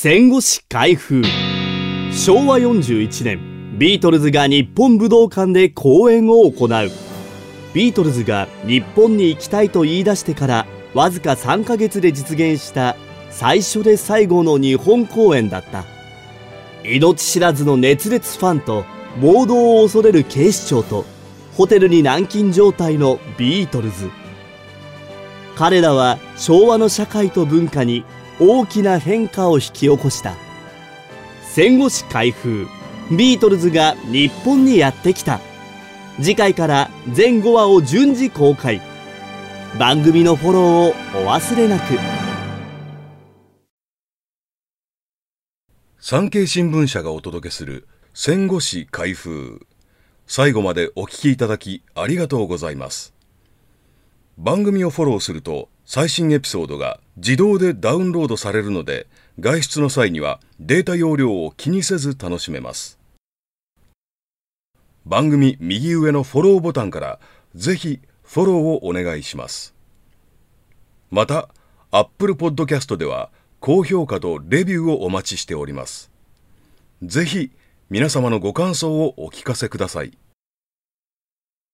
戦後史開封。昭和41年ビートルズが日本武道館で公演を行う。ビートルズが日本に行きたいと言い出してからわずか3ヶ月で実現した最初で最後の日本公演だった。命知らずの熱烈ファンと暴動を恐れる警視庁とホテルに軟禁状態のビートルズ。彼らは昭和の社会と文化に大きな変化を引き起こした。戦後史開封。ビートルズが日本にやってきた。次回から全5話を順次公開。番組のフォローをお忘れなく。産経新聞社がお届けする戦後史開封。最後までお聞きいただきありがとうございます。番組をフォローすると最新エピソードが自動でダウンロードされるので外出の際にはデータ容量を気にせず楽しめます。番組右上のフォローボタンからぜひフォローをお願いします。また Apple Podcast では高評価とレビューをお待ちしております。ぜひ皆様のご感想をお聞かせください。